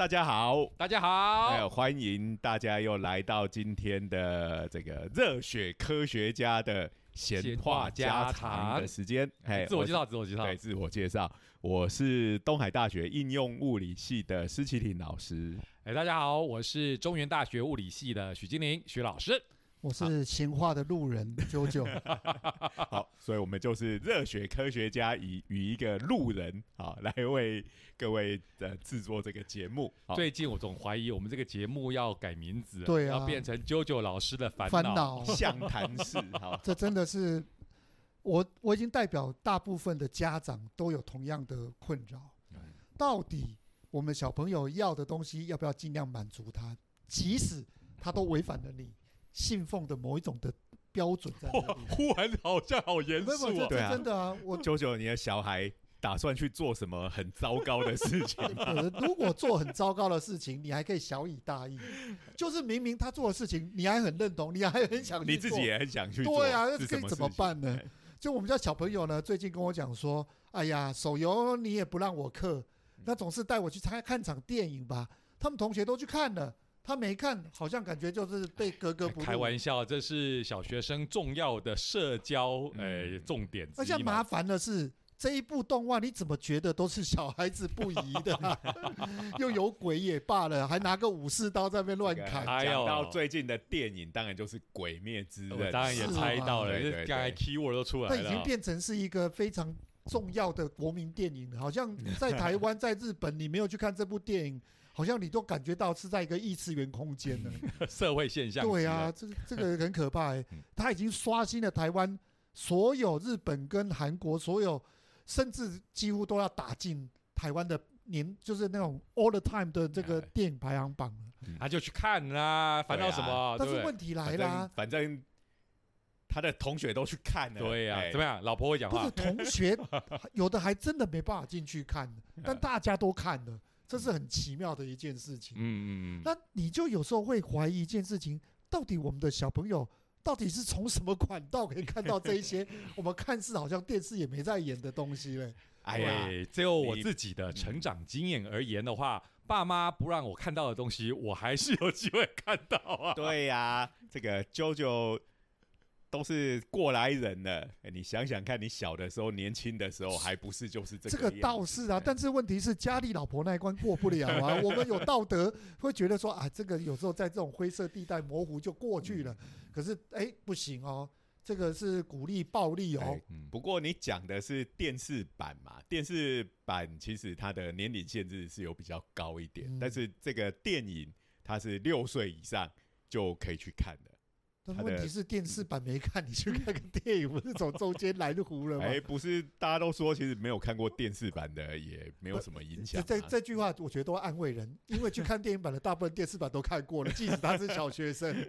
好，大家好，大家还有好，欢迎大家又来到今天的这个热血科学家的闲话家常的时间。哎自我介绍，自我介绍。对，自我介绍，我是东海大学应用物理系的施启廷老师。哎，大家好，我是中原大学物理系的许金玲许老师。我是闲话的路人 九九，好，所以我们就是热血科学家以与一个路人啊来为各位呃制作这个节目。最近我总怀疑我们这个节目要改名字，对啊要变成九九老师的烦烦恼，相谈室，好，这真的是我我已经代表大部分的家长都有同样的困扰。到底我们小朋友要的东西要不要尽量满足他，即使他都违反了你信奉的某一种的标准在那哇里。忽然好像好严肃啊！对啊真的啊！我九九，你的小孩打算去做什么很糟糕的事情 如果做很糟糕的事情，你还可以小以大义，就是明明他做的事情，你还很认同，你还很想去做你自己也很想去做，对啊，是这可以怎么办呢？就我们家小朋友呢，最近跟我讲说：“哎呀，手游你也不让我氪，嗯那总是带我去看看场电影吧。”他们同学都去看了，他没看，好像感觉就是被格格不入。开玩笑，这是小学生重要的社交嗯呃重点之而且。麻烦的是，这一部动画你怎么觉得都是小孩子不宜的、啊？又有鬼也罢了，还拿个武士刀在那边乱砍。哎呦讲到最近的电影，当然就是《鬼灭之刃我》，当然也猜到了，对对对这刚才 keyword 都出来它已经了。变成是一个非常重要的国民电影。好像在台湾、在日本，你没有去看这部电影，好像你都感觉到是在一个异次元空间呢。社会现象。对啊，，这个这个很可怕 他已经刷新了台湾所有日本跟韩国所有，甚至几乎都要打进台湾的年，就是那种 all the time 的这个哎电影排行榜了。他就去看啦，烦恼什么？但？是问题来反啦，反正他的同学都去看了，对呀，哎怎么样？老婆会讲话不是，同学，有的还真的没办法进去看，但大家都看了，这是很奇妙的一件事情。嗯嗯嗯，那你就有时候会怀疑一件事情，到底我们的小朋友到底是从什么管道可以看到这一些 我们看似好像电视也没在演的东西嘞？哎呀，就我自己的成长经验而言的话，爸妈不让我看到的东西，我还是有机会看到啊。对呀，这个啾啾都是过来人了。哎你想想看，你小的时候、年轻的时候，还不是就是这个这个倒是啊，但是问题是家里老婆那一关过不了啊。我们有道德，会觉得说啊，这个有时候在这种灰色地带模糊就过去了。可是哎，不行哦，这个是鼓励暴力哦不过你讲的是电视版嘛？电视版其实它的年龄限制是有比较高一点，嗯但是这个电影它是六岁以上就可以去看的。但是问题是电视版没看，你去看个电影，不是从中间来糊了吗？哎，不是，大家都说其实没有看过电视版的也没有什么影响这这句话，我觉得都安慰人，因为去看电影版的大部分电视版都看过了，即使他是小学生。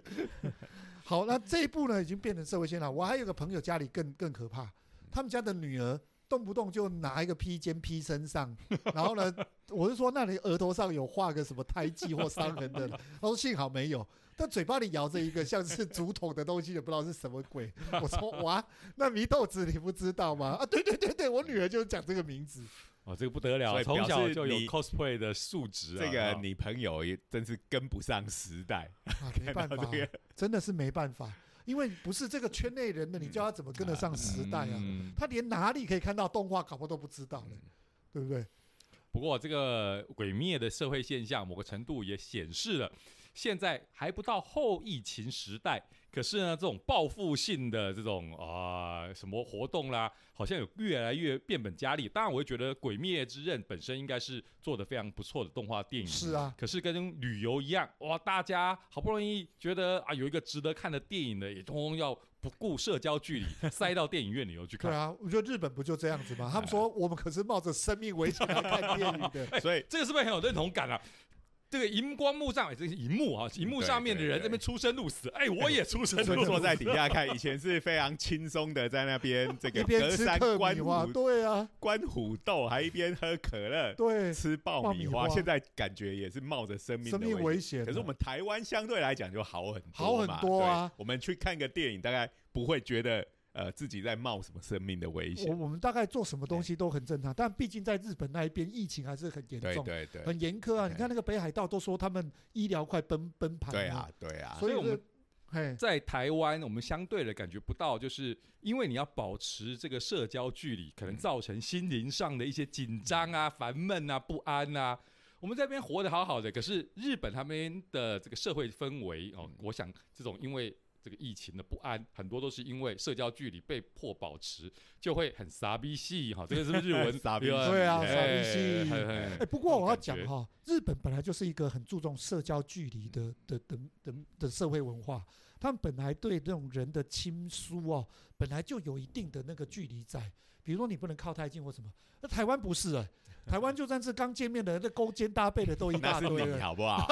好，那这一部呢，已经变成社会现象。我还有个朋友家里更更可怕，他们家的女儿动不动就拿一个披肩披身上，然后呢，我是说那你额头上有画个什么胎记或伤痕的，他说幸好没有，但嘴巴里咬着一个像是 竹筒的东西，也不知道是什么鬼。我说哇，那祢豆子你不知道吗？啊，对对对对，我女儿就讲这个名字。哦，这个不得了，从小就有 cosplay 的素质啊。这个啊你朋友也真是跟不上时代，啊，没办 法真的是没办法，因为不是这个圈内人的，你叫他怎么跟得上时代啊？嗯他连哪里可以看到动画，搞不都不知道了，对不对？不过，这个毁灭的社会现象，某个程度也显示了，现在还不到后疫情时代，可是呢，这种报复性的这种啊、什么活动啦，好像有越来越变本加厉。当然，我会觉得《鬼灭之刃》本身应该是做的非常不错的动画电影，是啊，可是跟旅游一样，哇，大家好不容易觉得啊有一个值得看的电影呢，也通通要不顾社交距离 塞到电影院里头去看。对啊，我觉得日本不就这样子吗？他们说 我们可是冒着生命危险来看电影的，所 以这个是不是很有认同感啊？这个荧光幕上，哎这是荧幕啊，荧幕上面的人这边出生入死，哎，我也出生就入死。坐在底下看，以前是非常轻松的，在那边这个 隔山观虎对啊，观虎斗，还一边喝可乐。对，吃爆米花，现在感觉也是冒着生命的生命危危险啊。可是我们台湾相对来讲就好很好很多啊我们去看个电影，大概不会觉得呃自己在冒什么生命的危险。我们大概做什么东西都很正常，但毕竟在日本那一边疫情还是很严重，对对，很严苛啊。你看那个北海道都说他们医疗快崩崩盘了，对啊，对啊，所以我们，在台湾，我们相对的感觉不到，就是因为你要保持这个社交距离，可能造成心灵上的一些紧张啊、烦闷啊、不安啊。我们这边活得好好的，可是日本他们的这个社会氛围哦，我想这种因为这个疫情的不安，很多都是因为社交距离被迫保持，就会很傻逼戏哈。这个是不是日文傻逼对啊哎傻逼戏很很哎，不过我要讲哈，日本本来就是一个很注重社交距离的的的的的社会文化，他们本来对这种人的亲疏哦，本来就有一定的那个距离在。比如说你不能靠太近或什么，那台湾不是哎、台湾就算是刚见面的，那勾肩搭背的都一 那是你大堆了。好不好？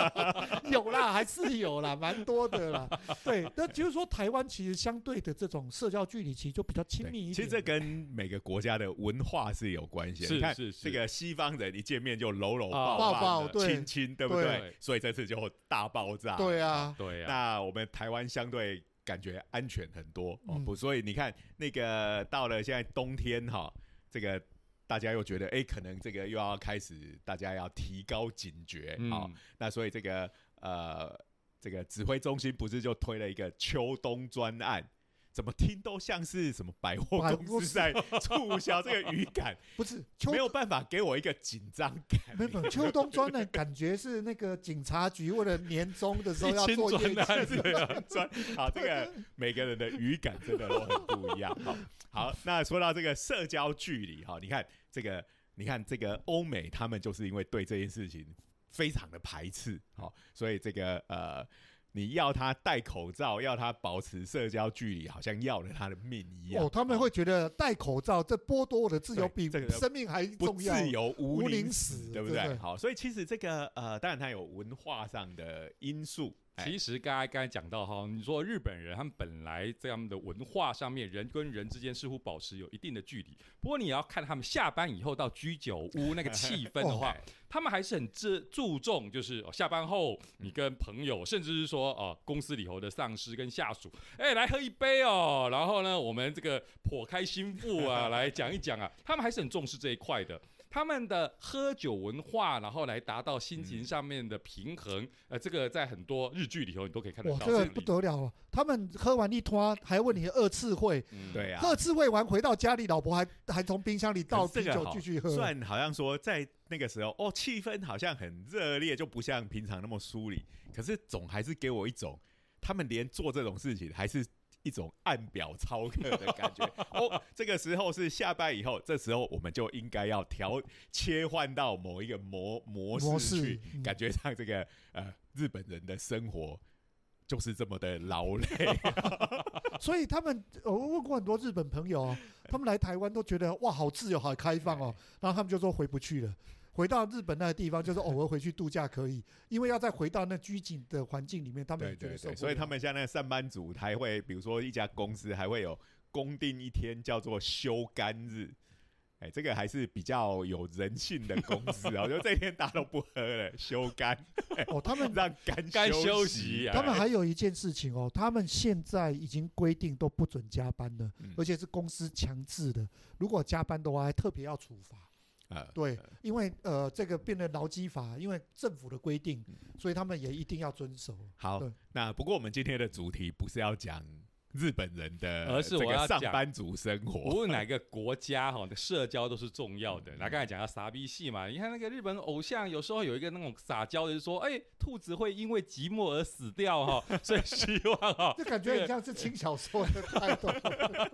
有啦，还是有啦，蛮多的啦。对，那就是说台湾其实相对的这种社交距离其实就比较亲密一点。其实这跟每个国家的文化是有关系的。是你看是是这个西方人一见面就搂搂啊抱抱抱的对亲亲，对不对对？所以这次就大爆炸。对啊，对啊，那我们台湾相对感觉安全很多哦，嗯不，所以你看那个到了现在冬天哈，这个大家又觉得哎，可能这个又要开始大家要提高警觉啊，嗯，那所以这个呃这个指挥中心不是就推了一个秋冬专案？怎么听都像是什么百货公司在促销，这个语感 不是秋没有办法给我一个紧张感。没有秋冬专的感觉是那个警察局为了年终的时候要 一做业千专案绩，专 好，这个每个人的语感真的都很不一样。好，好，那说到这个社交距离哈，你看这个，你看这个欧美，他们就是因为对这件事情非常的排斥，好，所以这个呃。你要他戴口罩，要他保持社交距离，好像要了他的命一样。哦，他们会觉得戴口罩这剥夺我的自由 比这个生命还不重要。自由无无宁宁死？对不对好，所以其实这个呃，当然它有文化上的因素。哎其实刚才刚才讲到哈，你说日本人他们本来在他们的文化上面，人跟人之间似乎保持有一定的距离。不过你要看他们下班以后到居酒屋那个气氛的话，哎他们还是很注注重，就是、哦、下班后你跟朋友，甚至是说哦公司里头的上司跟下属，哎来喝一杯哦，然后呢我们这个破开心腹啊来讲一讲啊，他们还是很重视这一块的。他们的喝酒文化，然后来达到心情上面的平衡，呃，这个在很多日剧里头你都可以看得哇，到。这个不得了了！他们喝完一拖还问你二次会，嗯对啊，二次会完回到家里，老婆还还从冰箱里倒啤酒继续喝。虽然好像说在那个时候，哦，气氛好像很热烈，就不像平常那么疏离，可是总还是给我一种，他们连做这种事情还是。一种按表操课的感觉。哦，这个时候是下班以后，这时候我们就应该要调切换到某一个模模模式去感觉上这个呃日本人的生活就是这么的劳累，所以他们，我问过很多日本朋友哦，他们来台湾都觉得哇，好自由，好开放哦，然后他们就说回不去了。回到日本那个地方，就是偶尔回去度假可以，因为要再回到那拘谨的环境里面，他们对也觉得对对，受不了所以他们像那个上班族，还会比如说一家公司还会有公定一天叫做休干日。哎，这个还是比较有人性的公司啊！我觉得这一天大家都不喝了，休肝，哦，他们 让肝该休休息啊他们还有一件事情哦，他们现在已经规定都不准加班了，嗯而且是公司强制的，如果加班的话，还特别要处罚。呃，对，因为呃，这个变成劳基法，因为政府的规定，嗯所以他们也一定要遵守。好，那不过我们今天的主题不是要讲日本人的，而是我要讲上班族生活无活。论哪个国家哈的社交都是重要的。那刚才讲到傻逼戏嘛，你看那个日本偶像有时候有一个那种撒娇的，就是说，哎，兔子会因为寂寞而死掉哈，所以希望哈 这感觉很像是轻小说的态度。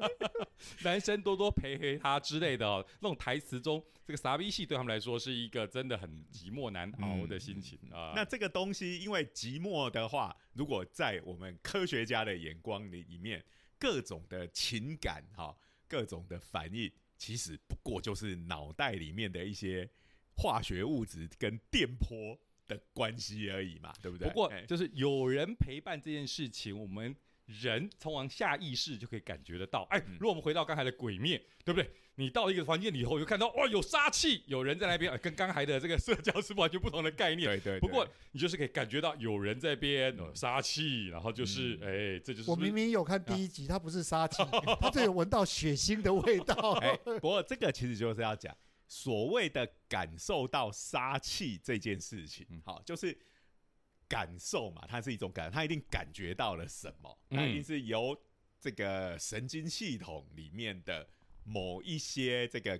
男生多多陪陪他之类的哦。那种台词中，这个傻逼戏对他们来说是一个真的很寂寞难熬的心情啊。那这个东西，因为寂寞的话，如果在我们科学家的眼光里里面，各种的情感哈、各种的反应，其实不过就是脑袋里面的一些化学物质跟电波的关系而已嘛，对不对？不过哎就是有人陪伴这件事情，我们人通往下意识就可以感觉得到。哎，嗯如果我们回到刚才的鬼面，对不对？你到一个房间里头，就看到哇有杀气，有人在那边，哎跟刚才的这个社交是完全不同的概念。对对，不过你就是可以感觉到有人在边呃杀气，然后就是嗯哎，这就是我明明有看第一集，它不是杀气，它就有闻到血腥的味道。哎，不过这个其实就是要讲所谓的感受到杀气这件事情嗯，好，就是感受嘛，它是一种感，它一定感觉到了什么，嗯它一定是由这个神经系统里面的某一些这个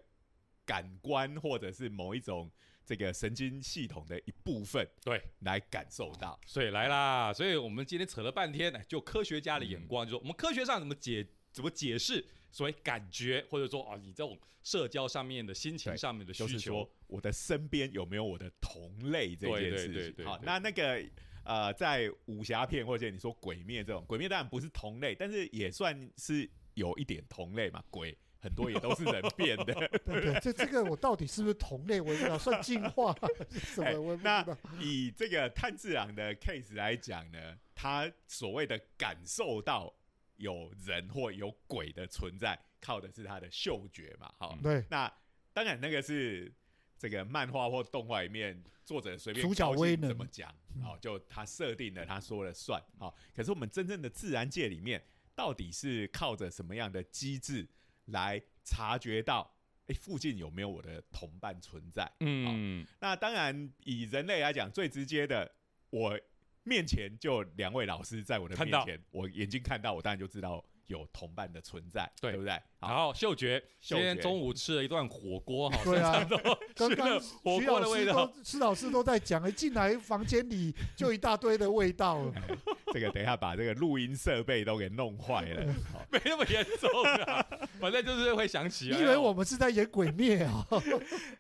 感官，或者是某一种这个神经系统的一部分对。来感受到。所以来啦，所以我们今天扯了半天，呢，就科学家的眼光，就说我们科学上怎么解怎么解释所谓感觉，或者说啊，你这种社交上面的心情上面的需求就是说，我的身边有没有我的同类这件事情。好，对对对那那个呃，在武侠片或者你说鬼灭这种，鬼灭当然不是同类，但是也算是有一点同类嘛。鬼很多也都是人变的。对对，这这个我到底是不是同类？我不知道，算进化 什哎么？那。以这个炭治郎的 case 来讲呢，他所谓的感受到有人或有鬼的存在，靠的是他的嗅觉嘛。好，嗯对，那当然，那个是这个漫画或动画里面作者随便主角怎么讲，好哦，就他设定了，他说了算。好，可是我们真正的自然界里面，到底是靠着什么样的机制来察觉到，哎，附近有没有我的同伴存在？嗯，那当然，以人类来讲，最直接的，我面前就两位老师在我的面前，我眼睛看到，我当然就知道有同伴的存在，对。对不对？然后嗅觉，今天中午吃了一顿火锅，哈，对。啊刚刚火徐锅的味道。施老师都在讲，一进来房间里就一大堆的味道了。哎 这个等一下把这个录音设备都给弄坏了。好。没那么严重啊，反正就是会想起以为我们是在演鬼灭啊？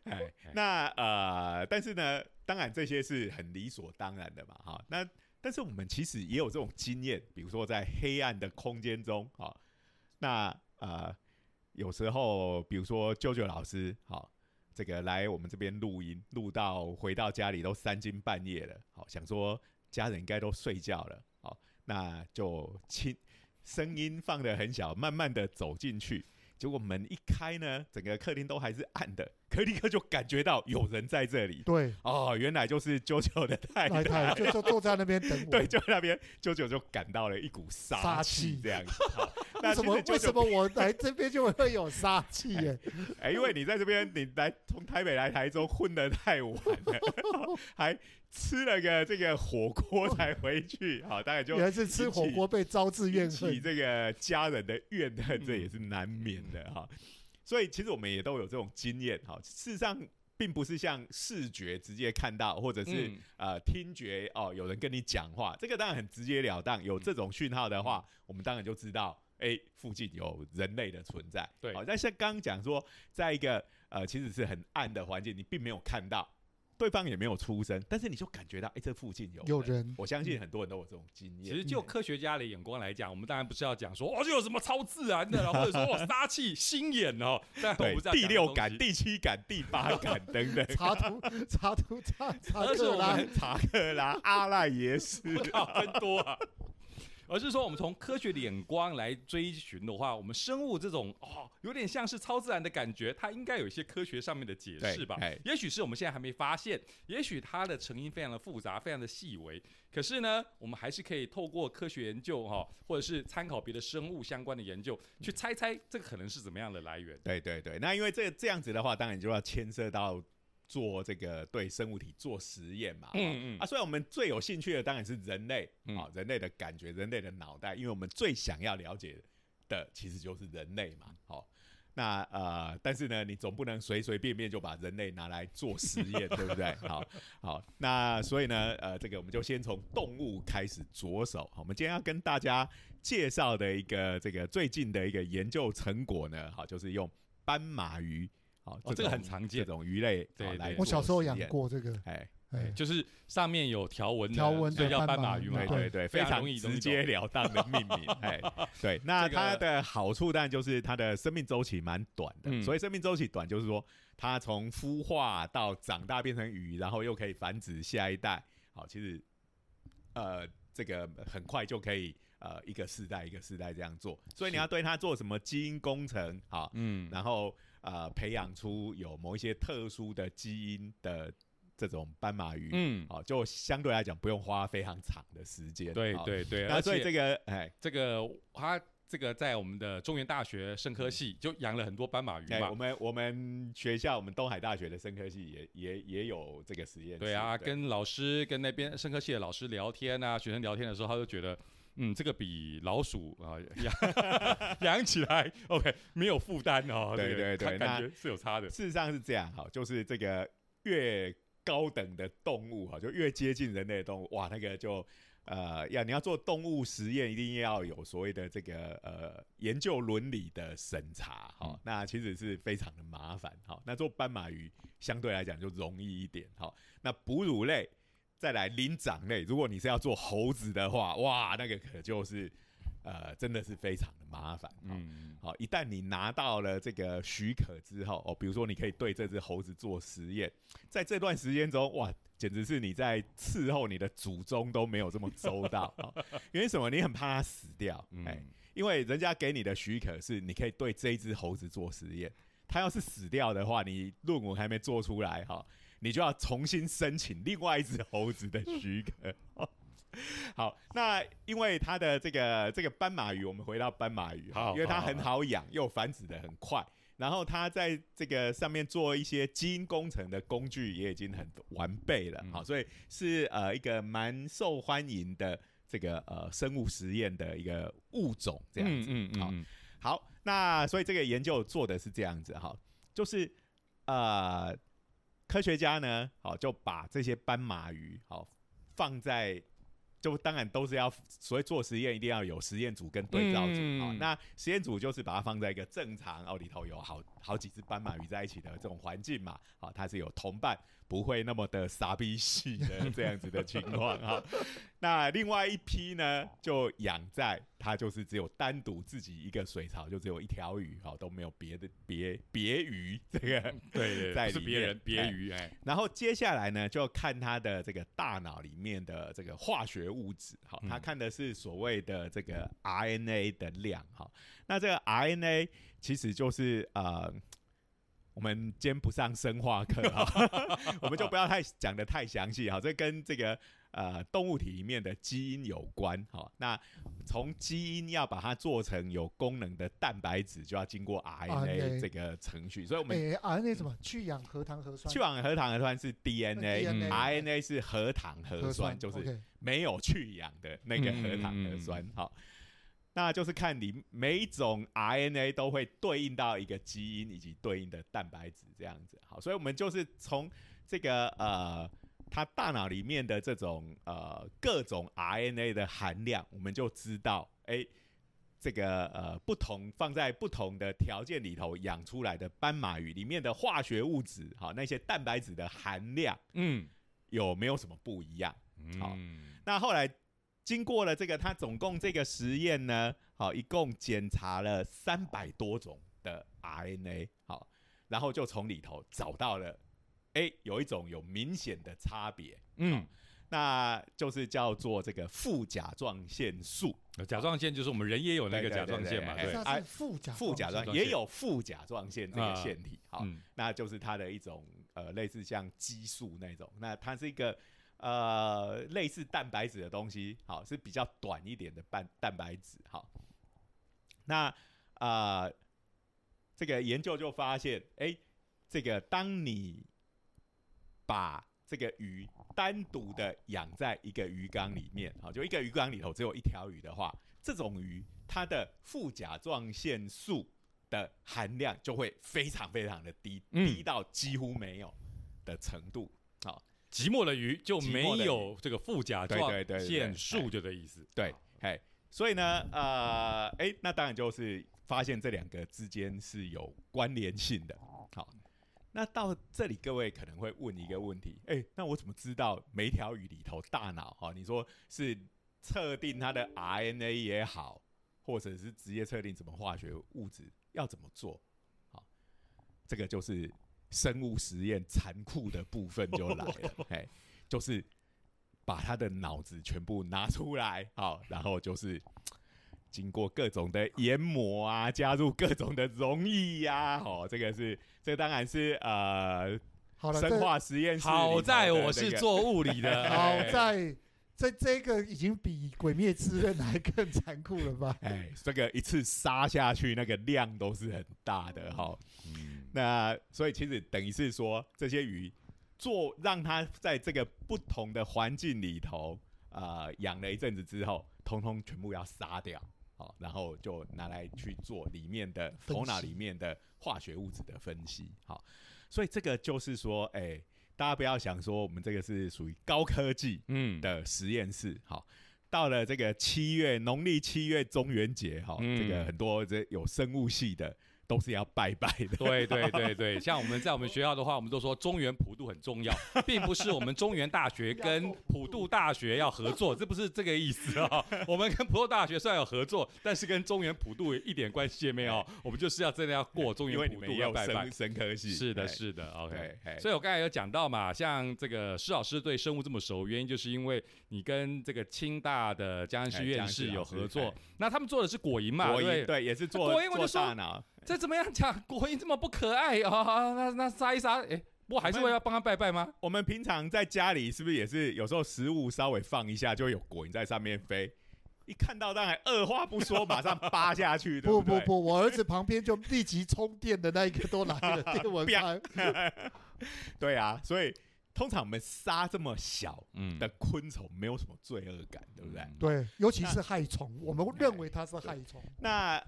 哎，那呃，但是呢，当然这些是很理所当然的嘛，哈。那但是我们其实也有这种经验，比如说在黑暗的空间中，哈，那呃，有时候比如说舅舅老师，好，这个来我们这边录音，录到回到家里都三更半夜了，好，想说家人应该都睡觉了，好，那就轻声音放得很小，慢慢的走进去。结果门一开呢，整个客厅都还是暗的，可立刻就感觉到有人在这里。对，哦，原来就是啾啾的太来太太，就就坐在那边等我。对，就那边啾啾就感到了一股杀杀气，气这样子。为什么为什么我来这边就会有杀气耶？哎，因为你在这边，你来从台北来台中混得太晚了，还吃了个这个火锅才回去，好，大概就原来是吃火锅被招致怨恨。这个家人的怨恨，嗯这也是难免的哈。所以其实我们也都有这种经验哈。事实上，并不是像视觉直接看到，或者是、嗯呃听觉哦有人跟你讲话，这个当然很直截了当。有这种讯号的话，我们当然就知道，哎，附近有人类的存在。对好，但像刚刚讲说，在一个呃其实是很暗的环境，你并没有看到。对方也没有出声，但是你就感觉到，哎、这附近有有人。我相信很多人都有这种经验。其实就科学家的眼光来讲，我们当然不是要讲说哦，这有什么超自 然的啦，或者说哦杀气、心眼哦，但我对第六感、第七感、第八感等等，查图查图查查而是我克拉，查克拉、阿赖耶识，靠真多啊。而是说，我们从科学的眼光来追寻的话，我们生物这种哦，有点像是超自然的感觉，它应该有一些科学上面的解释吧？也许是我们现在还没发现，也许它的成因非常的复杂，非常的细微。可是呢，我们还是可以透过科学研究哈、或者是参考别的生物相关的研究，去猜猜这个可能是怎么样的来源。对对对，那因为这这样子的话，当然就要牵涉到做这个对生物体做实验嘛。嗯嗯啊，所以我们最有兴趣的当然是人类嗯啊、人类的感觉、人类的脑袋，因为我们最想要了解的其实就是人类嘛。好、那呃，但是呢，你总不能随随便便就把人类拿来做实验，对不对？好，好，那所以呢，呃，这个我们就先从动物开始着手。好，我们今天要跟大家介绍的一个这个最近的一个研究成果呢，好，就是用斑马鱼，好，哦这个种很常见这种鱼类，对来我小时候养过这个，哎，哎，就是上面有条纹的，条纹所以叫斑马鱼嘛。对对对，非常容易直截了当的命名。哎，对，那它的好处当然就是它的生命周期蛮短的。嗯所以生命周期短，就是说它从孵化到长大变成鱼，然后又可以繁殖下一代。好，其实呃，这个很快就可以呃一个世代一个世代这样做，所以你要对它做什么基因工程，好，嗯，然后呃培养出有某一些特殊的基因的这种斑马鱼，嗯，好，就相对来讲不用花非常长的时间，好，对对对，那所以这个哎。这个他这个在我们的中原大学生科系就养了很多斑马鱼哎，嘛我，们我们学校，我们东海大学的生科系也也也有这个实验室。对啊，跟老师跟那边生科系的老师聊天啊，学生聊天的时候，他就觉得。嗯，这个比老鼠啊 养 养起来，OK 没有负担哦。对这个对对那感感觉是有差的。事实上是这样哈，就是这个越高等的动物哈，就越接近人类的动物，哇，那个就呃要你要做动物实验，一定要有所谓的这个呃研究伦理的审查哈、嗯那其实是非常的麻烦哈。那做斑马鱼相对来讲就容易一点哈。那哺乳类再来灵长类，如果你是要做猴子的话，哇，那个可就是呃真的是非常的麻烦。嗯。嗯，好，一旦你拿到了这个许可之后，哦，比如说你可以对这只猴子做实验，在这段时间中，哇，简直是你在伺候你的祖宗都没有这么周到 因为什么？你很怕它死掉，哎、嗯因为人家给你的许可是你可以对这一只猴子做实验，它要是死掉的话，你论文还没做出来哈、你就要重新申请另外一只猴子的许可。好，那因为它的这个这个斑马鱼，我们回到斑马鱼因为它很好养，又繁殖的很快，然后它在这个上面做一些基因工程的工具也已经很完备了，嗯好，所以是呃一个蛮受欢迎的这个呃生物实验的一个物种这样子。好嗯嗯嗯好，那所以这个研究做的是这样子哈，就是呃科学家呢，好就把这些斑马鱼好放在。就当然都是要所谓做实验，一定要有实验组跟对照组啊、嗯那实验组就是把它放在一个正常哦里头有好好几只斑马鱼在一起的这种环境嘛，好，它是有同伴，不会那么的傻逼系的这样子的情况哈。那另外一批呢，就养在它就是只有单独自己一个水槽，就只有一条鱼，哈，都没有别的别别鱼这个。嗯，对对，在里面是别人别哎鱼哎，然后接下来呢，就看它的这个大脑里面的这个化学物质，好，嗯他看的是所谓的这个 RNA 的量，哈。那这个 RNA 其实就是呃。我们今天不上生化课哈，我们就不要太讲的太详细哈。这跟这个呃动物体里面的基因有关哈。那从基因要把它做成有功能的蛋白质，就要经过 RNA 这个程序，所以我们哎，RNA 什么去氧核糖核酸，去氧核糖核酸是 DNA，RNA、DNA 是核糖核核酸，就是没有去氧的那个核糖核酸。好，那就是看你每一种 RNA 都会对应到一个基因以及对应的蛋白质这样子。好，所以我们就是从这个呃。它大脑里面的这种呃各种 RNA 的含量，我们就知道，哎、这个呃不同放在不同的条件里头养出来的斑马鱼里面的化学物质，好那些蛋白质的含量嗯，有没有什么不一样？好嗯那后来经过了这个，他总共这个实验呢，好一共检查了三百多种的 RNA，好，然后就从里头找到了，哎、有一种有明显的差别，嗯，那就是叫做这个副甲状腺素。甲状腺就是我们人也有那个甲状腺嘛，对副甲副甲状也有副甲状腺这个啊腺体，好、嗯。那就是它的一种呃类似像激素那种，那它是一个呃类似蛋白质的东西，好是比较短一点的蛋蛋白质，好，那啊、呃这个研究就发现，哎、这个当你把这个鱼单独的养在一个鱼缸里面，好，就一个鱼缸里头只有一条鱼的话，这种鱼它的副甲状腺素的含量就会非常非常的低，嗯低到几乎没有的程度。好，寂寞的鱼就没有这个附加对状对对对腺素就这意思，对，嘿，所以呢，呃，哎、那当然就是发现这两个之间是有关联性的。好，那到这里各位可能会问一个问题，哎、那我怎么知道每一条鱼里头大脑哈、你说是测定它的 RNA 也好，或者是直接测定什么化学物质，要怎么做？好，这个就是生物实验残酷的部分就来了，哎，就是把他的脑子全部拿出来，好，然后就是经过各种的研磨啊，加入各种的溶液呀，哦，这个是这当然是呃好了，生化实验室好在我是做物理的，好哎在这这个已经比《鬼灭之刃》还更残酷了吧？哎，这个一次杀下去那个量都是很大的哈。嗯那所以其实等于是说，这些鱼做让它在这个不同的环境里头，呃，养了一阵子之后，通通全部要杀掉，好，然后就拿来去做里面的头脑里面的化学物质的分析，好，所以这个就是说，哎、大家不要想说我们这个是属于高科技，嗯的实验室。好，到了这个七月农历七月中元节，哈、嗯这个很多这有生物系的都是要拜拜的。对对对 对，像我们在我们学校的话，我们都说中原普渡很重要，并不是我们中原大学 跟普渡大学要合作，这不是这个意思啊、我们跟普渡大学虽然有合作，但是跟中原普渡一点关系也没有。我们就是要真的要过中原普渡要拜拜生。生科系，是的，哎是的，OK 所以我刚才有讲到嘛，像这个施老师对生物这么熟，原因就是因为你跟这个清大的江安哎师院士有合作哎，那他们做的是果蝇嘛，国对不对？也是做做国营我就说大脑，这怎么样讲？果蝇这么不可爱啊、那那杀一杀，哎、不还是我们会要帮他拜拜吗？我们平常在家里是不是也是有时候食物稍微放一下，就会有果蝇在上面飞？一看到当然二话不说，马上扒下去，对对？不 不不，我儿子旁边就立即充电的那一个都来了，电蚊拍。对啊，所以通常我们杀这么小嗯的昆虫，没有什么罪恶感，对不对？对，尤其是害虫，我们认为它是害虫。那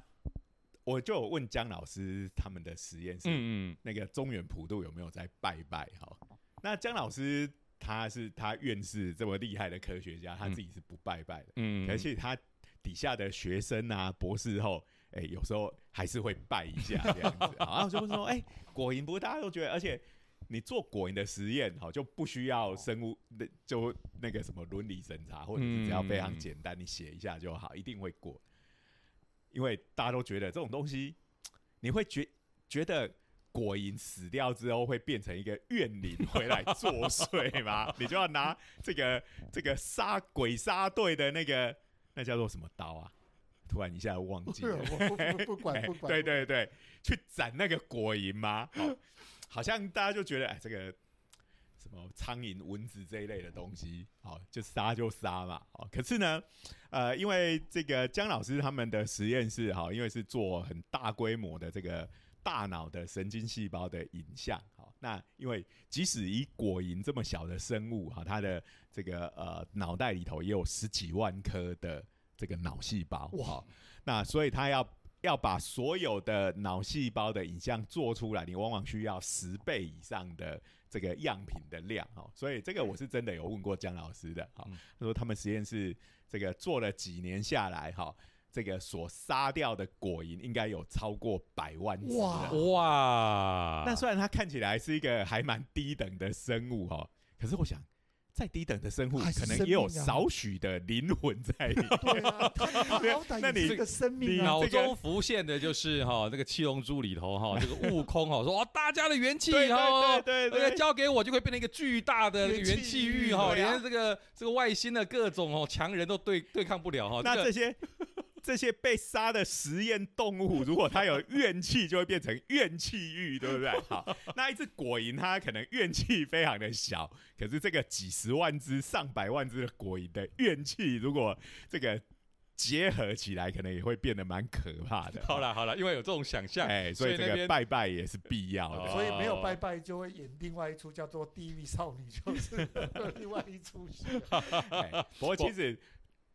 我就有问姜老师他们的实验室，嗯嗯那个中原普渡有没有在拜拜？哈，那姜老师他是他院士这么厉害的科学家，他自己是不拜拜的，嗯，而且他底下的学生啊、博士后，哎、有时候还是会拜一下这样子。然后就会说，哎、果蝇不是大家都觉得，而且你做果蝇的实验，好就不需要生物那就那个什么伦理审查，或者是只要非常嗯简单，你写一下就好，一定会过。因为大家都觉得这种东西，你会觉觉得果蝇死掉之后会变成一个怨灵回来作祟吗？你就要拿这个这个杀鬼杀队的那个那叫做什么刀啊？突然一下忘记了。我不不不管 不管，对对对，去斩那个果蝇吗？好，好像大家就觉得哎，这个什么苍蝇、蚊子这一类的东西，好，就杀就杀嘛。好，可是呢，呃，因为这个姜老师他们的实验室，哈，因为是做很大规模的这个大脑的神经细胞的影像，好，那因为即使以果蝇这么小的生物，哈，它的这个呃脑袋里头也有十几万颗的这个脑细胞，哇。好，那所以它要要把所有的脑细胞的影像做出来，你往往需要十倍以上的这个样品的量哦。所以这个我是真的有问过姜老师的，他说他们实验室这个做了几年下来，哈、这个所杀掉的果蝇应该有超过百万只哇。哇，那虽然它看起来是一个还蛮低等的生物哈、可是我想。再低等的生物，可能也有少许的灵魂在里面。对啊，它它 好歹那你也是个生命啊。脑中浮现的就是哈，这个七龙珠里头哈，这个悟空哈说哦，大家的元气对对哈，对对这个对，交给我就会变成一个巨大的这个元气域哈，元气域对啊连这个这个外星的各种哦强人都对对抗不了哈。这个那这些这些被杀的实验动物，如果它有怨气，就会变成怨气域，对不对？好，那一只果蝇它可能怨气非常的小，可是这个几十万只、上百万只的果蝇的怨气，如果这个结合起来，可能也会变得蛮可怕的。好了好了，因为有这种想象，哎，所以这个拜拜也是必要的。哦所以没有拜拜就会演另外一出叫做《地狱少女》，就是另外一出戏。哎不过其实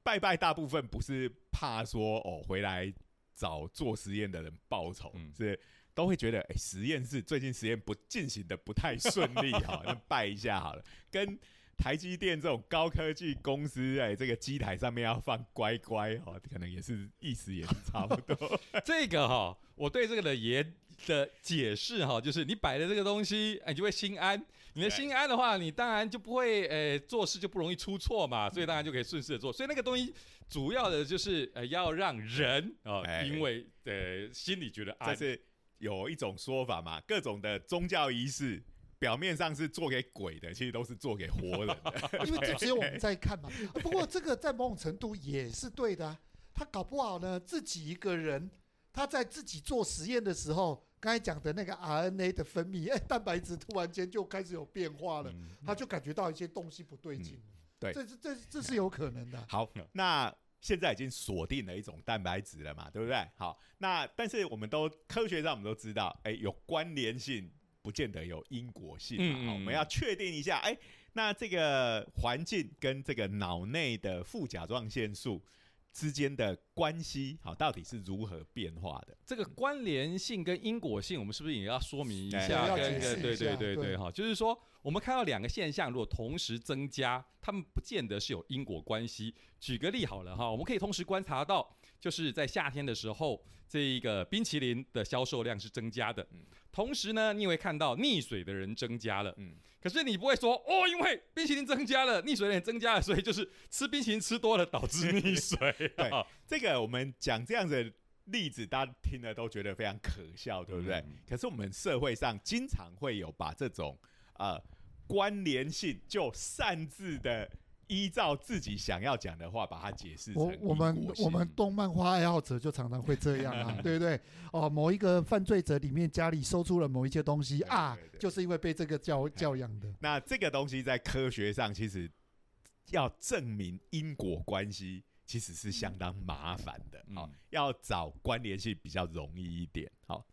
拜拜大部分不是怕说哦回来找做实验的人报仇，嗯是都会觉得哎、实验室最近实验不进行的不太顺利 哈，那拜一下好了。跟台积电这种高科技公司哎、这个机台上面要放乖乖哦，可能也是意思也是差不多。这个哈，我对这个的爷的解释哈，就是你摆的这个东西，哎，你就会心安。你的心安的话，你当然就不会，呃，做事就不容易出错嘛，所以当然就可以顺势的做。所以那个东西主要的就是，呃，要让人啊、哎因为呃心里觉得这安。是有一种说法嘛，各种的宗教仪式。表面上是做给鬼的，其实都是做给活人的。因为这只有我们在看嘛。不过这个在某种程度也是对的啊。他搞不好呢自己一个人，他在自己做实验的时候，刚才讲的那个 RNA 的分泌，哎，蛋白质突然间就开始有变化了，嗯他就感觉到一些东西不对劲。对这是这这是有可能的。好，那现在已经锁定了一种蛋白质了嘛，对不对？好，那但是我们都科学上我们都知道，哎，有关联性，不见得有因果性嘛。嗯嗯我们要确定一下，哎，那这个环境跟这个脑内的副甲状腺素之间的关系，好，到底是如何变化的？这个关联性跟因果性，我们是不是也要说明一下对对对对哈，就是说我们看到两个现象，如果同时增加，他们不见得是有因果关系。举个例好了哈，我们可以同时观察到，就是在夏天的时候，这一个冰淇淋的销售量是增加的嗯，同时呢，你也会看到溺水的人增加了。嗯，可是你不会说哦，因为冰淇淋增加了，溺水的人增加了，所以就是吃冰淇淋吃多了导致溺水。对这个我们讲这样的例子，大家听了都觉得非常可笑，对不对？嗯可是我们社会上经常会有把这种呃关联性就擅自的依照自己想要讲的话，把它解释成我我们我们动漫画爱好者就常常会这样啊，对不对？哦，某一个犯罪者里面家里搜出了某一些东西对啊就是因为被这个教教养的。那这个东西在科学上其实要证明因果关系，其实是相当麻烦的。好、嗯要找关联性比较容易一点。好，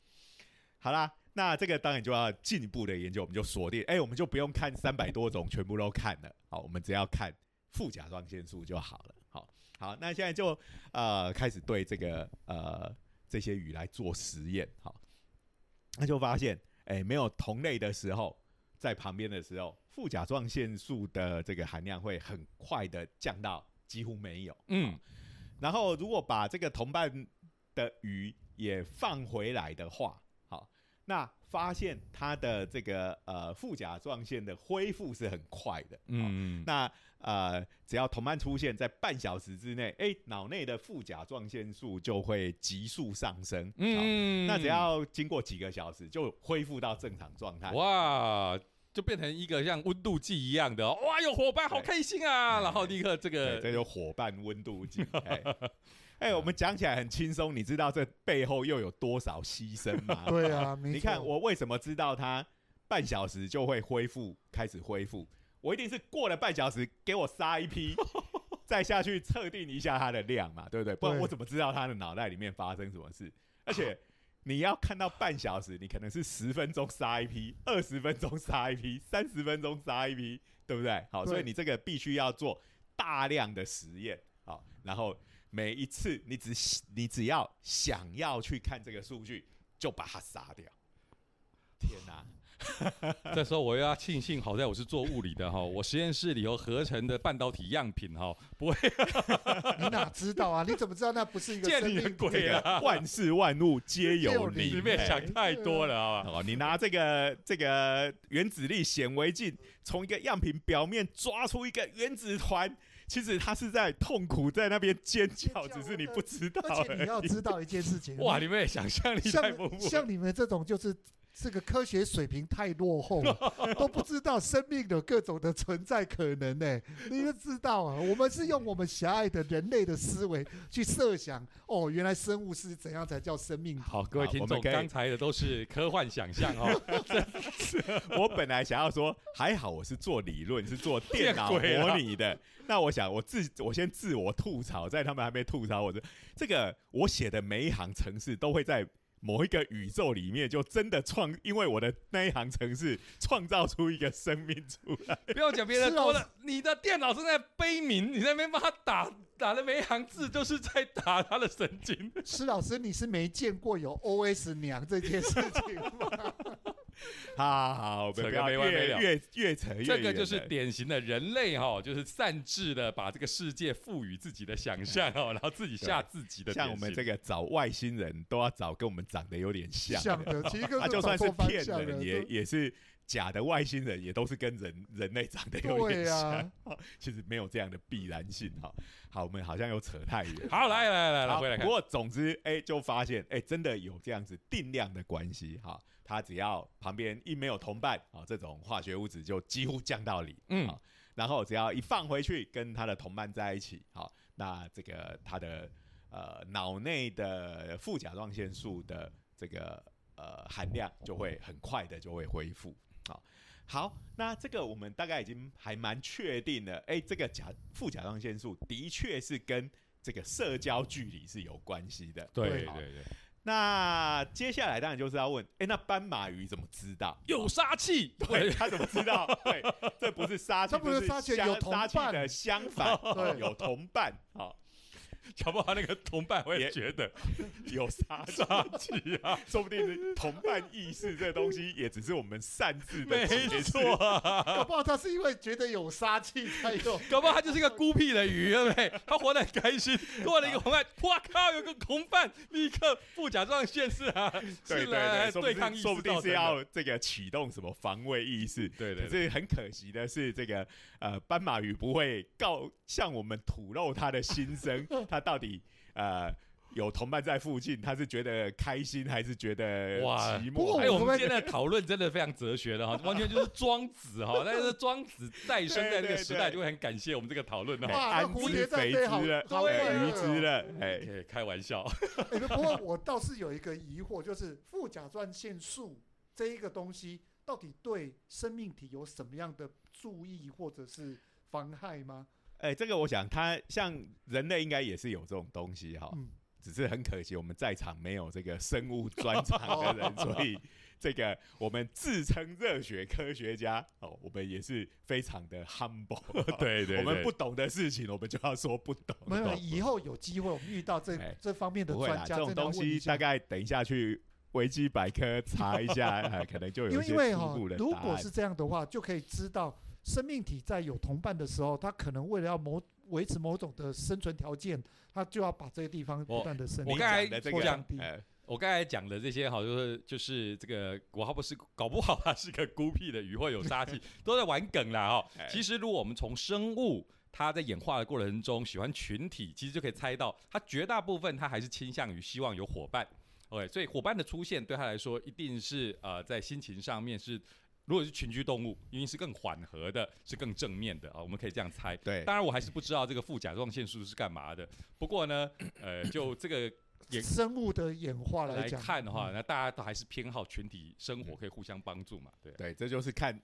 好啦，那这个当然就要进一步的研究，我们就锁定，哎、我们就不用看三百多种全部都看了，好，我们只要看副甲状腺素就好了。好，好，那现在就呃开始对这个呃这些鱼来做实验，好，那就发现，哎、没有同类的时候，在旁边的时候，副甲状腺素的这个含量会很快的降到几乎没有。嗯，然后如果把这个同伴的鱼也放回来的话，好，那发现它的这个呃副甲状腺的恢复是很快的。嗯，嗯，那呃只要同伴出现在半小时之内，哎，脑内的副甲状腺素就会急速上升。嗯，嗯那只要经过几个小时就恢复到正常状态。哇，就变成一个像温度计一样的哦，哇，有伙伴，好开心啊！然后立刻这对，个这就伙伴温度计。哎、哎我们讲起来很轻松，你知道这背后又有多少牺牲吗？对啊，你看我为什么知道他半小时就会恢复，开始恢复？我一定是过了半小时给我杀一批，再下去测定一下它的量嘛，对不对？不然我怎么知道它的脑袋里面发生什么事？而且你要看到半小时，你可能是十分钟杀一批，二十分钟杀一批，三十分钟杀一批，对不对？好，所以你这个必须要做大量的实验，好，然后每一次你只你只要想要去看这个数据，就把它杀掉。天哪、这时候我又要庆幸，好在我是做物理的哈，我实验室里头合成的半导体样品哈，不会 你哪知道啊？你怎么知道那不是一个见你的生命鬼啊！万事万物皆有皆有灵，灵里面哎想太多了啊！哦，你拿这个这个原子力显微镜从一个样品表面抓出一个原子团，其实他是在痛苦在那边尖叫，只是你不知道而且你。要知道一件事情，哇，你们也想象力太丰富了。像像你们这种就是这个科学水平太落后了，都不知道生命的各种的存在可能呢、你就知道啊？我们是用我们狭隘的人类的思维去设想，哦，原来生物是怎样才叫生命？好，各位听众，刚才的都是科幻想象哦。我本来想要说，还好我是做理论，是做电脑模拟的。那我想，我自我先自我吐槽，在他们还没吐槽我的这个，我写的每一行程式都会在某一个宇宙里面，就真的创，因为我的那一行程式创造出一个生命出来。不要讲别的是哦多了，你的电脑正在悲鸣，你在那边帮他打打的每一行字都是在打他的神经。施老师，你是没见过有 OS 娘这件事情吗？好 好好，我扯个们不要没完没了越越越扯越远这个就是典型的人类哈、就是擅自的把这个世界赋予自己的想象哦，然后自己下自己的像我们这个个找外星人都要找跟我们长得有点像像的，其实他啊，就算是骗人，也都也是假的外星人，也都是跟人人类长得有点像。啊，其实没有这样的必然性哈。好，我们好像又扯太远。好，来来来来，回来看不。过总之，哎、就发现，哎、真的有这样子定量的关系哈。它只要旁边一没有同伴啊，这种化学物质就几乎降到零。嗯好然后只要一放回去，跟它的同伴在一起，好，那这个它的呃脑内的副甲状腺素的这个呃含量就会很快的就会恢复。好，好，那这个我们大概已经还蛮确定的，哎，这个甲副甲状腺素的确是跟这个社交距离是有关系的。好对对对，那接下来当然就是要问，哎，那斑马鱼怎么知道？有杀气，对，他怎么知道？对，这不是杀气，这不是杀气相有同杀气伴的相反，对有同伴，好，搞不好那个同伴会也觉得 有杀 气，杀气啊，说不定是同伴意识这东西，也只是我们擅自的没错啊。搞不好他是因为觉得有杀气才有。搞不好他就是一个孤僻的鱼，对不对？他活得很开心，过了一个同伴，哇靠，有个同伴，立刻副甲状腺是啊，对对是来对，对抗意识定说不定是要这个启动什么防卫意识。对对可是很可惜的是，这个呃斑马鱼不会告向我们吐露他的心声，它到底呃有同伴在附近，他是觉得开心还是觉得哇寂不过寞？哎，我我们现在讨论真的非常哲学的哈，完全就是庄子哈。但是庄子再生在那个时代，就会很感谢我们这个讨论哎哈。安蝴蝶之肥在飞好之了，好哎鱼快乐哦之了，哎，开玩笑，哎不过我倒是有一个疑惑，就是副甲状腺素这一个东西，到底对生命体有什么样的注意或者是妨害吗？哎，这个我想，他像人类应该也是有这种东西哈，嗯，只是很可惜我们在场没有这个生物专长的人，所以这个我们自称热血科学家哦，我们也是非常的 humble。对对我们不懂的事情，我们就要说不懂。没有，以后有机会我们遇到这哎这方面的专家，这种东西大概等一下去维基百科查一下，哎可能就有因一些步的，答案如果是这样的话，就可以知道生命体在有同伴的时候，它可能为了要某维持某种的生存条件，它就要把这个地方不断的升你我刚才讲的这个或降低呃我刚才讲的这些哈，就是就是这个，我还不是搞不好他是个孤僻的鱼或有杀气，都在玩梗啦哈哎。其实如果我们从生物它在演化的过程中喜欢群体，其实就可以猜到，它绝大部分它还是倾向于希望有伙伴。OK，所以伙伴的出现对他来说一定是呃在心情上面是，如果是群居动物，一定是更缓和的，是更正面的啊，我们可以这样猜。对，当然我还是不知道这个副甲状腺素是干嘛的，不过呢，呃，就这个也生物的演化来讲看的话，嗯那大家都还是偏好群体生活，可以互相帮助嘛，对。对，这就是看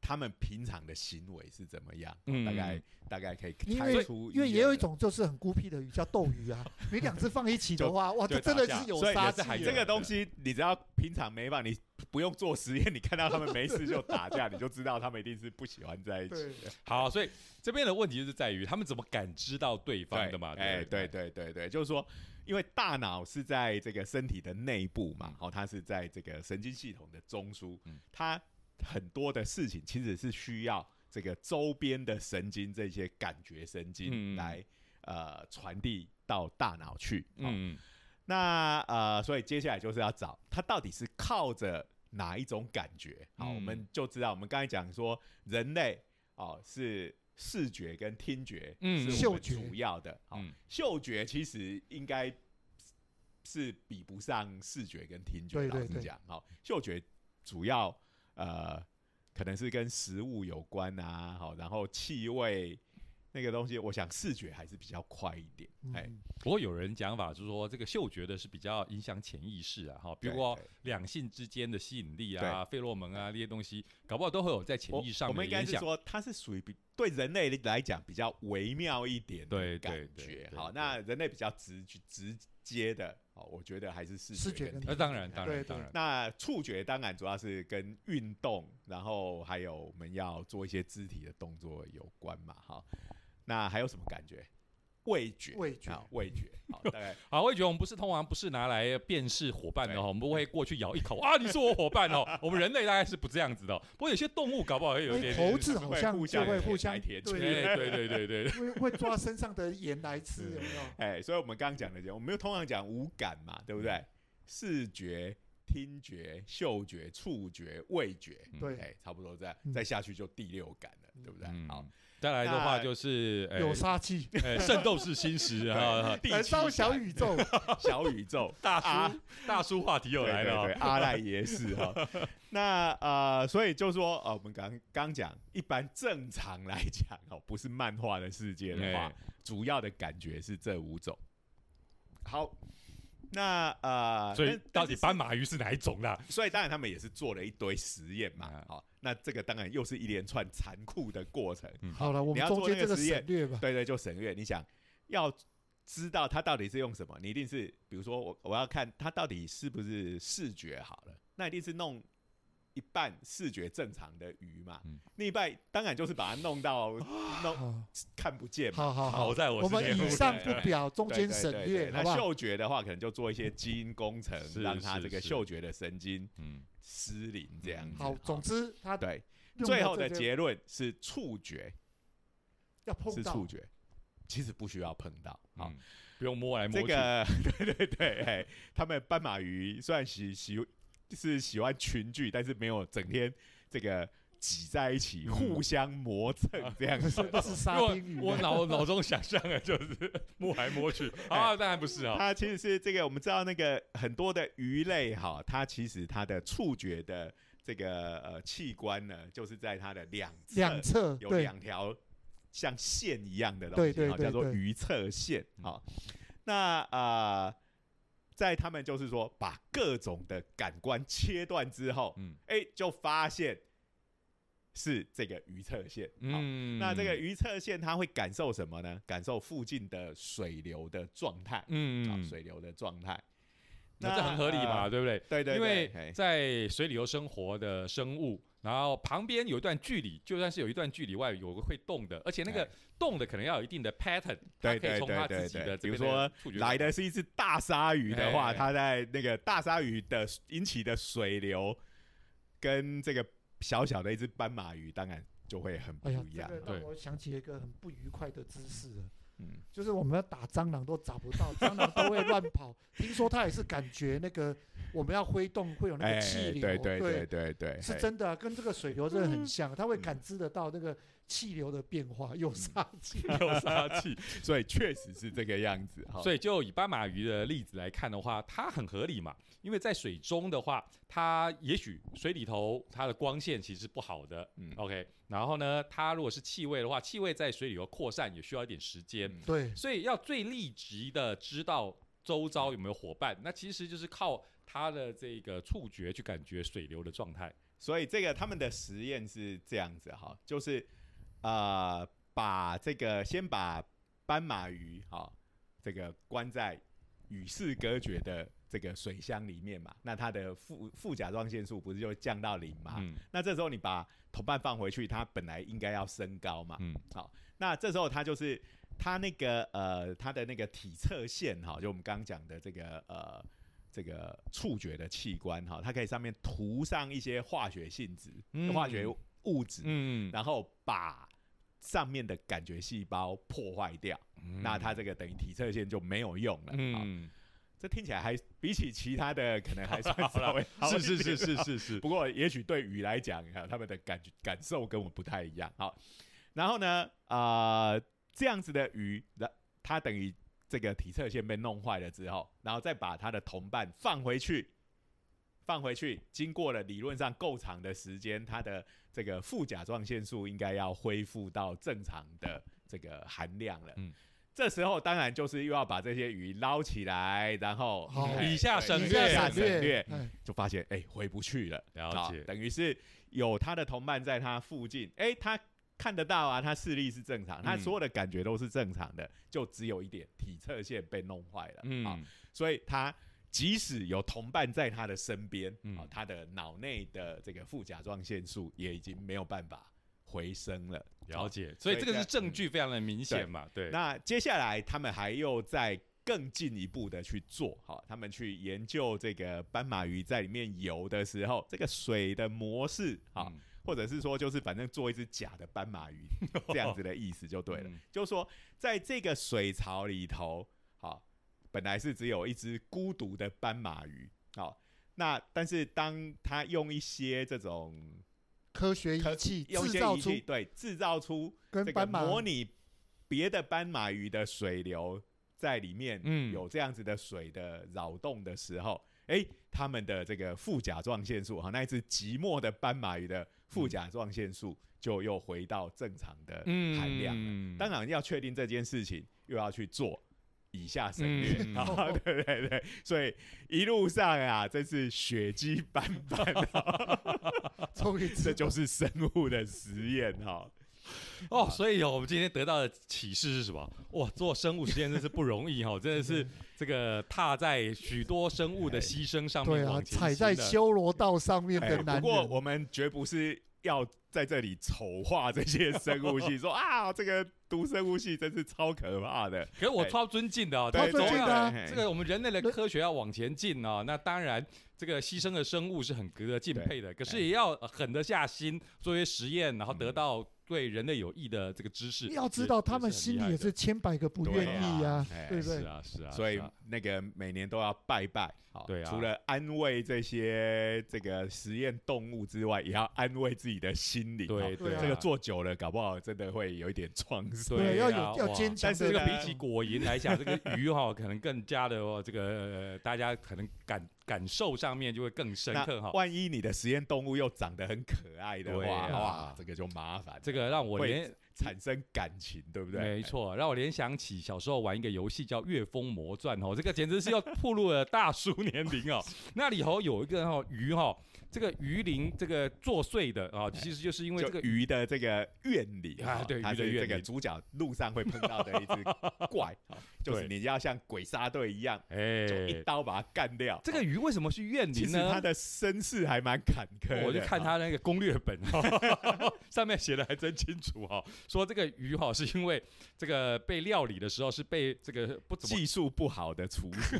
他们平常的行为是怎么样，嗯大概大概可以猜出因为也有一种。就是很孤僻的鱼叫斗鱼啊，你两只放一起的话，哇，就这真的是有杀气这这个东西，你只要平常没办法，你不用做实验，你看到他们没事就打架，你就知道他们一定是不喜欢在一起。好，所以这边的问题就是在于他们怎么感知到对方的嘛？哎，对不对？对对，就是说，因为大脑是在这个身体的内部嘛，好、它是在这个神经系统的中枢，嗯。它很多的事情其实是需要这个周边的神经这些感觉神经嗯来、呃传递到大脑去。嗯，嗯，那呃，所以接下来就是要找它到底是靠着哪一种感觉。好，嗯我们就知道，我们刚才讲说人类哦是视觉跟听觉嗯是我们嗅觉主要的。好，嗯嗅觉其实应该是比不上视觉跟听觉。老实讲，好，嗅觉主要呃可能是跟食物有关啊，好，然后气味那个东西，我想视觉还是比较快一点。哎、嗯不过有人讲法就是说，这个嗅觉的是比较影响潜意识啊，哈，比如说两性之间的吸引力啊、费洛蒙啊这些东西，搞不好都会有在潜意识上我们面的影响。应该是说，它是属于比对人类来讲比较微妙一点对的感对对觉。好，那人类比较直直接的，哦，我觉得还是视视觉。那当然，当然，当然，那触觉当然主要是跟运动，然后还有我们要做一些肢体的动作有关嘛。哈，那还有什么感觉？味觉，味觉。啊，味觉，好，大概。好，我也觉我们不是通常不是拿来辨识伙伴的对。哈，我们不会过去咬一口 啊，你是我伙伴哦。我们人类大概是不这样子的哦，不过有些动物搞不好会有一点哎猴子好像就会互相会互相舔对。哎，对对对对对，会会抓身上的盐来吃，有没有？哎，所以我们刚刚讲的，我们又通常讲五感嘛，对不对？视觉、听觉、嗅觉、触觉、味觉，对。哎，差不多这样，嗯。再下去就第六感了，对不对？嗯。好，，再来的话就是哎有杀气，哎圣斗士星矢啊，燃烧小宇宙，小宇宙，大啊叔大叔话题又来了阿赖耶识哈。那呃，所以就说呃，我们刚刚讲，一般正常来讲哦，不是漫画的世界的话，哎主要的感觉是这五种。好，那呃，所以到底斑马，马鱼是哪一种啦？所以当然他们也是做了一堆实验嘛啊。好，那这个当然又是一连串残酷的过程。嗯好了，我们要做中间这个实验省略吧。对对，就省略。你想要知道它到底是用什么，你一定是比如说我我要看它到底是不是视觉好了，那一定是弄一半视觉正常的鱼嘛，嗯另一半当然就是把它弄到弄，看不见嘛。好好好好，在我我们以上不表，中对间省略，那？嗅觉的话，可能就做一些基因工程，是让它这个嗅觉的神经嗯，失灵这样嗯子。好，总之他对，最后的结论是触觉，要碰到。是触觉，其实不需要碰到。好，嗯，不用摸来摸去，这个 对对对，哎，他们斑马鱼虽然喜喜是喜欢群聚，但是没有整天这个挤在一起，嗯互相磨蹭这样子。那是沙我丁鱼啊。我脑脑中想象的就是 摸来摸去 啊，当然不是啊，它其实是这个，我们知道那个很多的鱼类哈，它其实它的触觉的这个呃器官呢，就是在它的两侧两侧有对两条像线一样的东西，对对对哈叫做对鱼侧线啊。那呃，在他们就是说把各种的感官切断之后，嗯哎、就发现是这个鱼侧线。好，嗯，那这个鱼侧线它会感受什么呢？感受附近的水流的状态，啊，嗯嗯，水流的状态。那这很合理嘛，呃对不对？对对对，因为在水里头生活的生物，然后旁边有一段距离，就算是有一段距离外有个会动的，而且那个哎动的可能要有一定的 pattern，对对对对对，比如说来的是一只大鲨鱼的话，哎它在那个大鲨鱼的引起的水流，跟这个小小的一只斑马鱼，当然就会很不哎呀，一样。这个对让我想起一个很不愉快的姿势了。嗯，就是我们要打蟑螂都找不到，蟑螂都会乱跑。听说它也是感觉那个我们要挥动会有那哎个气流，对对对对对，嘿是真的、啊，跟这个水流真的很像，它会感知得到那个气流的变化，又杀气。又杀气，所以确实是这个样子。哈所以就以斑马鱼的例子来看的话，它很合理嘛。因为在水中的话，它也许水里头它的光线其实不好的，嗯 OK。然后呢，它如果是气味的话，气味在水里头扩散也需要一点时间，嗯对，所以要最立即的知道周遭有没有伙伴，那其实就是靠它的这个触觉去感觉水流的状态。所以这个他们的实验是这样子哈，就是呃，把这个先把斑马鱼哈这个关在与世隔绝的这个水箱里面嘛，那它的副副甲状腺素不是就降到零嘛？嗯那这时候你把同伴放回去，它本来应该要升高嘛，嗯好，那这时候它就是它那个呃它的那个体侧线哈，就我们刚刚讲的这个呃这个触觉的器官哈，它可以上面涂上一些化学性质、嗯化学物质，嗯，然后把上面的感觉细胞破坏掉，那它这个等于体侧线就没有用了。嗯，嗯，这听起来还比起其他的可能还算稍微 好一是是是是是是，不过也许对鱼来讲，哈，他们的感觉感受跟我们不太一样。好，然后呢，啊，这样子的鱼，那它等于这个体侧线被弄坏了之后，然后再把它的同伴放回去，放回去，经过了理论上够长的时间，它的这个副甲状腺素应该要恢复到正常的这个含量了。嗯。这时候当然就是又要把这些鱼捞起来，然后以下省略。省略。就发现哎、回不去了，了好解。等于是有他的同伴在他附近，哎、他看得到啊，他视力是正常，他嗯所有的感觉都是正常的，就只有一点体侧线被弄坏了，嗯。啊，所以他即使有同伴在他的身边，嗯。啊，他的脑内的这个副甲状腺素也已经没有办法回升了，了解，所以这个是证据非常的明显嘛，对，那接下来他们还又在更进一步的去做，哈，他们去研究这个斑马鱼在里面游的时候，这个水的模式，啊，嗯。或者是说就是反正做一只假的斑马鱼这样子的意思就对了，嗯。就是说在这个水槽里头，好，本来是只有一只孤独的斑马鱼，好，那但是当他用一些这种科学仪器制造出些仪器，对，制造出这个跟斑马模拟别的斑马鱼的水流在里面嗯。有这样子的水的扰动的时候，哎、他们的这个副甲状腺素哈，那一只寂寞的斑马鱼的副甲状腺素就又回到正常的含量了。嗯当然要确定这件事情，又要去做以下省略，嗯 好，对对对，所以一路上啊，真是血迹斑斑啊，终于这就是生物的实验哈。哦，所以哦，我们今天得到的启示是什么？哇，做生物实验真是不容易哈、真的是 这个踏在许多生物的牺牲上面对啊，踩在修罗道上面哎的男不过，我们绝不是要在这里丑化这些生物系，说啊，这个读生物系真是超可怕的。哎可是我超尊敬的哦，尊敬的啊这个我们人类的科学要往前进啊、那当然这个牺牲的生物是很值得敬佩的，可是也要呃狠得下心做一些实验，然后得到对人类有益的这个知识。你要知道，他们心里也是千百个不愿意呀对啊，对不对？是啊是啊，所以那个每年都要拜拜，好，对啊除了安慰这些这个实验动物之外，也要安慰自己的心灵。好对对啊这个做久了，搞不好真的会有一点创伤。对，要有要坚强但是这个比起果蝇来讲，这个鱼哈、可能更加的哦，这个、呃大家可能感感受上面就会更深刻哈。万一你的实验动物又长得很可爱的话，啊哇，这个就麻烦了，这个让我产生感情，对不对？没错，让我联想起小时候玩一个游戏叫《月风魔传》哦，这个简直是要暴露了大叔年龄哦。那里头有一个哦鱼哈、这个鱼鳞这个作祟的啊、其实就是因为这个鱼的这个愿里啊对它是这个鱼的愿里主角路上会碰到的一只怪，啊就是你要像鬼杀队一样，哎。就一刀把它干掉。这个鱼为什么是怨灵呢？其实他的身世还蛮坎坷的，我就看啊他那个攻略本，上面写的还真清楚哈、说这个鱼哈、是因为这个被料理的时候是被这个不怎么技术不好的厨师，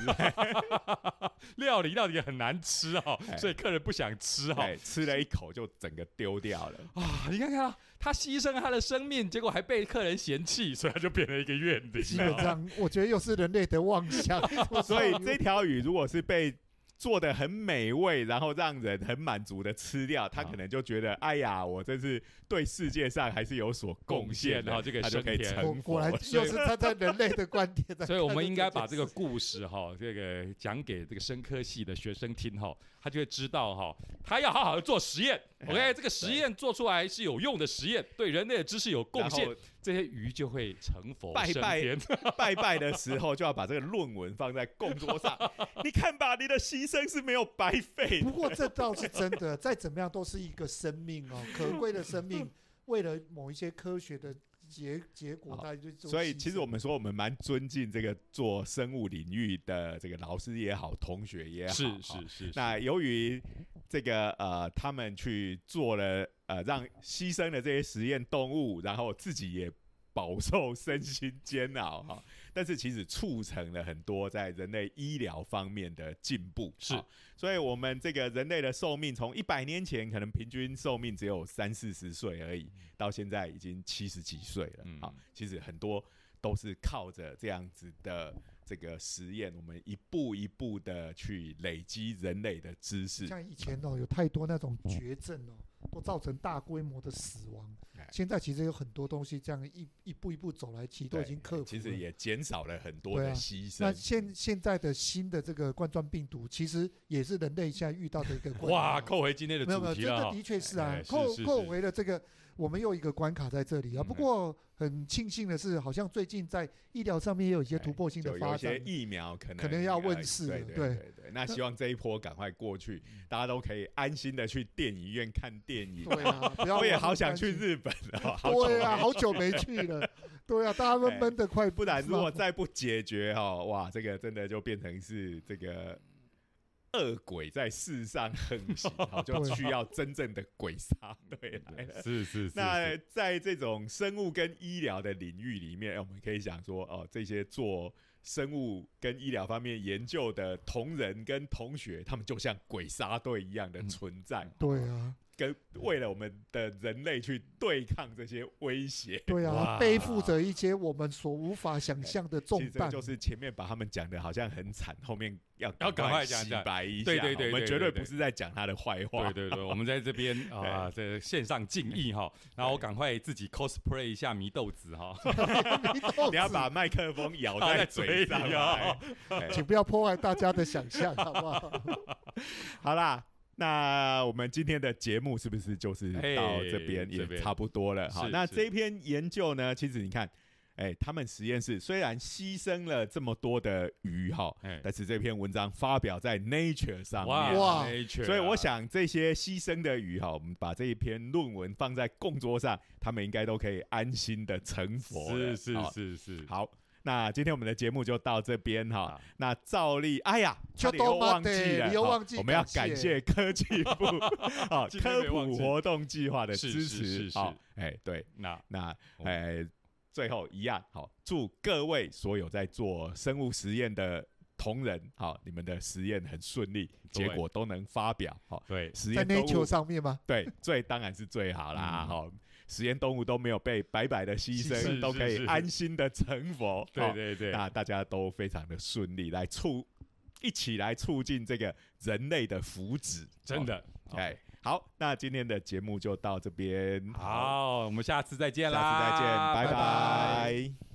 料理到底很难吃哈、哎。所以客人不想吃哈、哎吃了一口就整个丢掉了。啊，你看看啊，他牺牲了他的生命，结果还被客人嫌弃，所以他就变成一个怨灵。基本上，我觉得又是人类的妄想。所以这条鱼如果是被做的很美味，然后让人很满足的吃掉，他可能就觉得，哎呀，我真是对世界上还是有所贡献的，贡献啊这个他就可以成果果然佛。又是他在人类的观点所以我们应该把这个故事哈，这个讲给这个生科系的学生听哈，他就会知道哈，他要好好的做实验。OK，哎这个实验做出来是有用的实验，对人类的知识有贡献，这些鱼就会成佛拜拜。拜拜的时候就要把这个论文放在供桌上，你看吧，你的牺牲是没有白费。不过这倒是真的，再怎么样都是一个生命哦，可贵的生命，为了某一些科学的结结果，大家就所以其实我们说，我们蛮尊敬这个做生物领域的这个老师也好，同学也好。是哈是是，那由于这个呃，他们去做了呃，让牺牲了这些实验动物，然后自己也饱受身心煎熬哈。但是其实促成了很多在人类医疗方面的进步。是哈所以我们这个人类的寿命从一百年前可能平均寿命只有三四十岁而已，到现在已经七十几岁了。嗯啊，其实很多都是靠着这样子的这个实验，我们一步一步的去累积人类的知识。像以前哦，有太多那种绝症哦，都造成大规模的死亡哎。现在其实有很多东西这样一一步一步走来，其实都已经克服了。其实也减少了很多的牺那。现现在的新的这个冠状病毒，其实也是人类现在遇到的一个 关哇，扣回今天的没有没有。这个的确是啊哎，是扣扣回了这个，我们又一个关卡在这里啊。嗯不过很庆幸的是，好像最近在医疗上面也有一些突破性的发就有一些。疫苗可能可能要呃问世对对了对对对。那希望这一波赶快过去，大家都可以安心的去电影院看电影。对啊，不要我也好想。去日本对啊，好久没去了。对啊，大家闷闷的快，不然如果再不解决哈，哇，这个真的就变成是这个恶鬼在世上横行，好，就需要真正的鬼杀队来。了。是是是，那在这种生物跟医疗的领域里面，我们可以想说，哦，这些做生物跟医疗方面研究的同仁跟同学，他们就像鬼杀队一样的嗯。存在，对啊，跟为了我们的人类去对抗这些威胁。对啊，背负着一些我们所无法想象的重担。其实就是前面把他们讲的好像很惨，后面要要赶快洗讲讲白一下。对对对我们对对对绝对不是在讲他的坏话。对对对，我们在这边 啊，这线上敬意哈，然后我赶快自己 cosplay 一下祢豆子哈，你要把麦克风咬咬在在嘴上啊请不要破坏大家的想象，好不好？好啦，那我们今天的节目是不是就是哎到这边也差不多了？好，那这一篇研究呢，其实你看，哎，他们实验室虽然牺牲了这么多的鱼哈，哎，但是这篇文章发表在 Nature 上面，哇 Nature 所以我啊想这些牺牲的鱼哈，我们把这一篇论文放在供桌上，他们应该都可以安心的成佛了。是是是是，好，那今天我们的节目就到这边哈。那照例，哎呀，差就点又都忘记了，你又忘记我们要感谢。科技部 啊科普活动计划的支持。好，哎，对，那那哎，最后一样，好，祝各位所有在做生物实验的同仁，好，你们的实验很顺利，对。结果都能发表，好，对。实在验在 Nature 上面吗？对最当然是最好啦，嗯。好。实验动物都没有被白白的牺牲，都可以安心的成佛。对好对对，那大家都非常的顺利，来促一起来促进这个人类的福祉。真的。好，哎，好，那今天的节目就到这边，好，我们下次再见下，次再见，拜拜。拜拜